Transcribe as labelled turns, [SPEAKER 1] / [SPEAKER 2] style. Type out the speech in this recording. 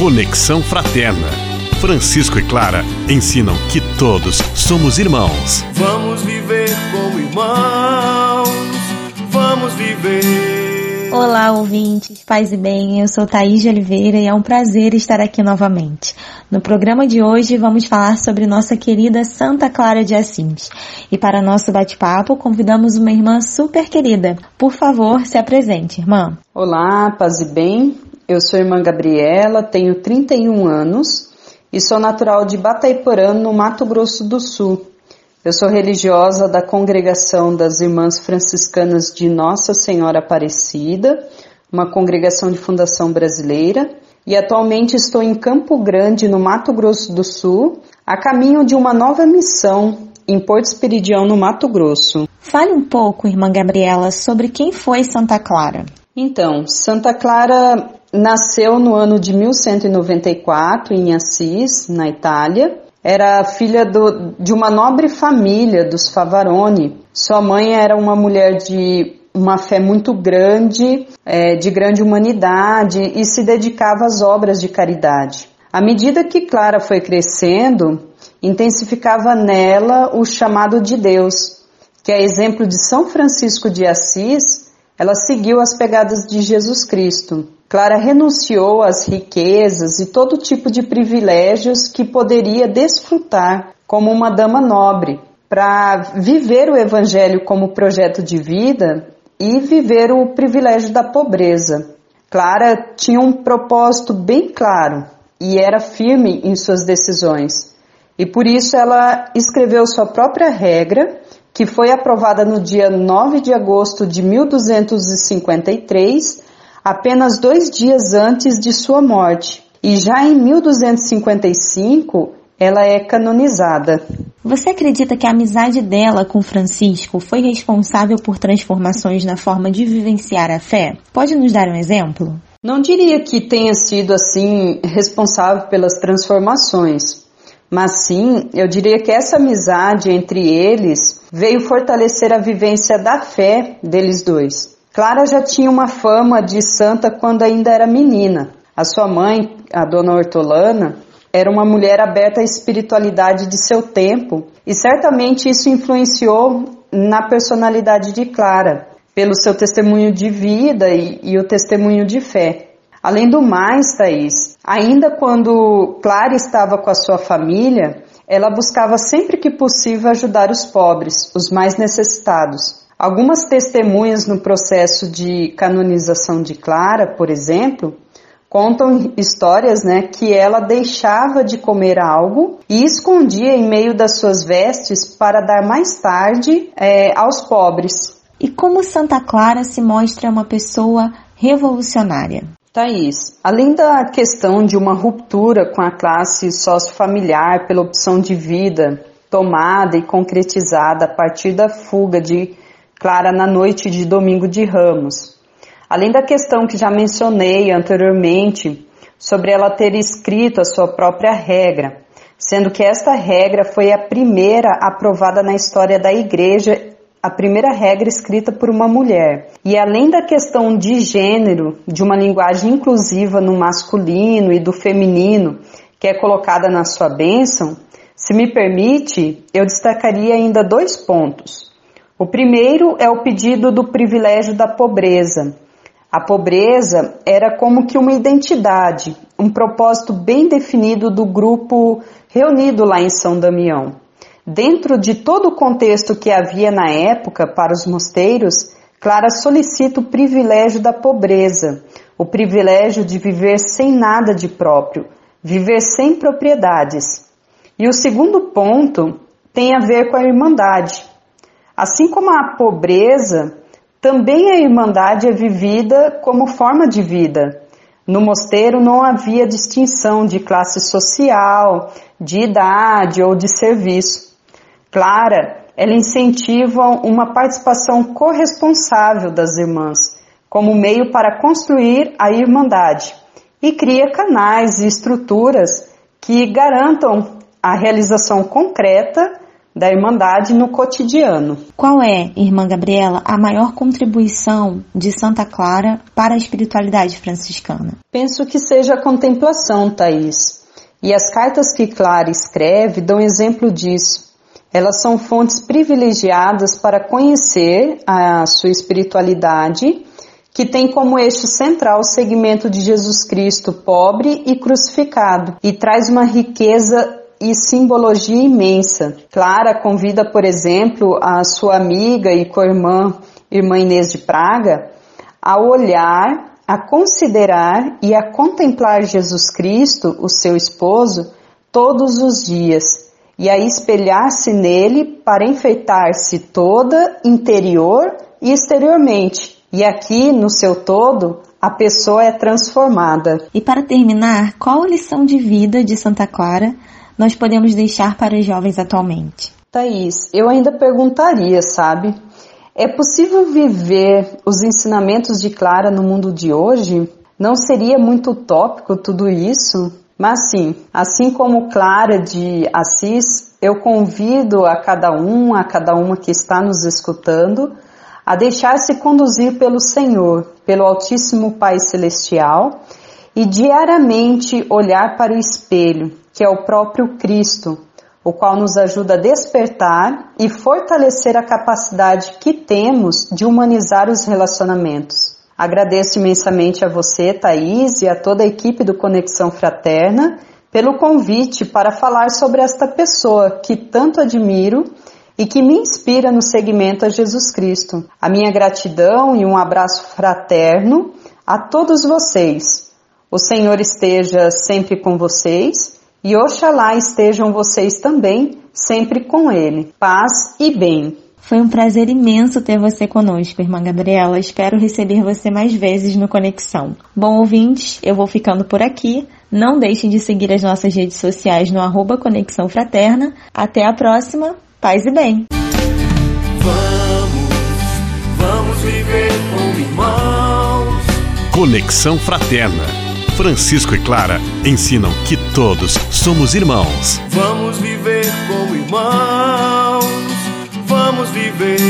[SPEAKER 1] Conexão Fraterna. Francisco e Clara ensinam que todos somos irmãos.
[SPEAKER 2] Vamos viver como irmãos. Vamos viver.
[SPEAKER 3] Olá, ouvintes, paz e bem. Eu sou Thaís de Oliveira e é um prazer estar aqui novamente. No programa de hoje vamos falar sobre nossa querida Santa Clara de Assis. E para nosso bate-papo convidamos uma irmã super querida. Por favor, se apresente, irmã.
[SPEAKER 4] Olá, paz e bem. Eu sou irmã Gabriela, tenho 31 anos e sou natural de Bataiporã, no Mato Grosso do Sul. Eu sou religiosa da Congregação das Irmãs Franciscanas de Nossa Senhora Aparecida, uma congregação de fundação brasileira, e atualmente estou em Campo Grande, no Mato Grosso do Sul, a caminho de uma nova missão em Porto Esperidião, no Mato Grosso.
[SPEAKER 3] Fale um pouco, irmã Gabriela, sobre quem foi Santa Clara.
[SPEAKER 4] Então, Santa Clara nasceu no ano de 1194 em Assis, na Itália. Era filha do, de uma nobre família dos Favaroni. Sua mãe era uma mulher de uma fé muito grande, é, de grande humanidade e se dedicava às obras de caridade. À medida que Clara foi crescendo, intensificava nela o chamado de Deus, que é exemplo de São Francisco de Assis, ela seguiu as pegadas de Jesus Cristo. Clara renunciou às riquezas e todo tipo de privilégios que poderia desfrutar como uma dama nobre, para viver o Evangelho como projeto de vida e viver o privilégio da pobreza. Clara tinha um propósito bem claro e era firme em suas decisões. E por isso ela escreveu sua própria regra, que foi aprovada no dia 9 de agosto de 1253 apenas dois dias antes de sua morte, e já em 1255 ela é canonizada.
[SPEAKER 3] Você acredita que a amizade dela com Francisco foi responsável por transformações na forma de vivenciar a fé? Pode nos dar um exemplo?
[SPEAKER 4] Não diria que tenha sido assim responsável pelas transformações, mas sim, eu diria que essa amizade entre eles veio fortalecer a vivência da fé deles dois. Clara já tinha uma fama de santa quando ainda era menina. A sua mãe, a dona Hortolana, era uma mulher aberta à espiritualidade de seu tempo e certamente isso influenciou na personalidade de Clara, pelo seu testemunho de vida e, e o testemunho de fé. Além do mais, Thaís, ainda quando Clara estava com a sua família, ela buscava sempre que possível ajudar os pobres, os mais necessitados. Algumas testemunhas no processo de canonização de Clara, por exemplo, contam histórias né, que ela deixava de comer algo e escondia em meio das suas vestes para dar mais tarde é, aos pobres.
[SPEAKER 3] E como Santa Clara se mostra uma pessoa revolucionária?
[SPEAKER 4] Thaís, além da questão de uma ruptura com a classe sociofamiliar pela opção de vida tomada e concretizada a partir da fuga de Clara na noite de domingo de Ramos. Além da questão que já mencionei anteriormente sobre ela ter escrito a sua própria regra, sendo que esta regra foi a primeira aprovada na história da Igreja, a primeira regra escrita por uma mulher. E além da questão de gênero, de uma linguagem inclusiva no masculino e do feminino, que é colocada na sua bênção, se me permite, eu destacaria ainda dois pontos. O primeiro é o pedido do privilégio da pobreza. A pobreza era como que uma identidade, um propósito bem definido do grupo reunido lá em São Damião. Dentro de todo o contexto que havia na época para os mosteiros, Clara solicita o privilégio da pobreza, o privilégio de viver sem nada de próprio, viver sem propriedades. E o segundo ponto tem a ver com a irmandade. Assim como a pobreza, também a irmandade é vivida como forma de vida. No mosteiro não havia distinção de classe social, de idade ou de serviço. Clara, ela incentiva uma participação corresponsável das irmãs, como meio para construir a irmandade, e cria canais e estruturas que garantam a realização concreta da Irmandade no cotidiano.
[SPEAKER 3] Qual é, irmã Gabriela, a maior contribuição de Santa Clara para a espiritualidade franciscana?
[SPEAKER 4] Penso que seja a contemplação, Thaís. E as cartas que Clara escreve dão exemplo disso. Elas são fontes privilegiadas para conhecer a sua espiritualidade, que tem como eixo central o segmento de Jesus Cristo pobre e crucificado, e traz uma riqueza e simbologia imensa. Clara convida, por exemplo, a sua amiga e co-irmã, irmã Inês de Praga, a olhar, a considerar e a contemplar Jesus Cristo, o seu esposo, todos os dias e a espelhar-se nele para enfeitar-se toda, interior e exteriormente. E aqui, no seu todo, a pessoa é transformada.
[SPEAKER 3] E para terminar, qual lição de vida de Santa Clara nós podemos deixar para os jovens atualmente?
[SPEAKER 4] Thaís, eu ainda perguntaria, sabe? É possível viver os ensinamentos de Clara no mundo de hoje? Não seria muito utópico tudo isso? Mas sim, assim como Clara de Assis, eu convido a cada um, a cada uma que está nos escutando, a deixar-se conduzir pelo Senhor, pelo Altíssimo Pai Celestial e diariamente olhar para o espelho que é o próprio Cristo, o qual nos ajuda a despertar e fortalecer a capacidade que temos de humanizar os relacionamentos. Agradeço imensamente a você, Thaís, e a toda a equipe do Conexão Fraterna pelo convite para falar sobre esta pessoa que tanto admiro e que me inspira no segmento a Jesus Cristo. A minha gratidão e um abraço fraterno a todos vocês. O Senhor esteja sempre com vocês e oxalá estejam vocês também sempre com Ele. Paz e bem.
[SPEAKER 3] Foi um prazer imenso ter você conosco, irmã Gabriela. Espero receber você mais vezes no Conexão. Bom, ouvintes, eu vou ficando por aqui. Não deixem de seguir as nossas redes sociais no arroba Conexão Fraterna. Até a próxima. Paz e bem.
[SPEAKER 2] Vamos, vamos viver como irmãos.
[SPEAKER 1] Conexão Fraterna Francisco e Clara ensinam que todos somos irmãos.
[SPEAKER 2] Vamos viver como irmãos, vamos viver